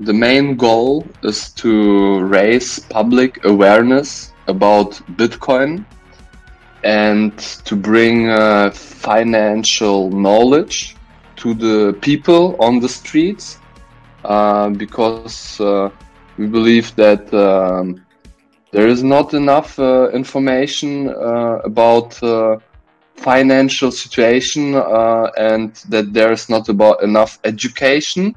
the main goal is to raise public awareness about Bitcoin and to bring uh, financial knowledge to the people on the streets uh, because uh, we believe that um, there is not enough uh, information uh, about uh, financial situation and that there is not about enough education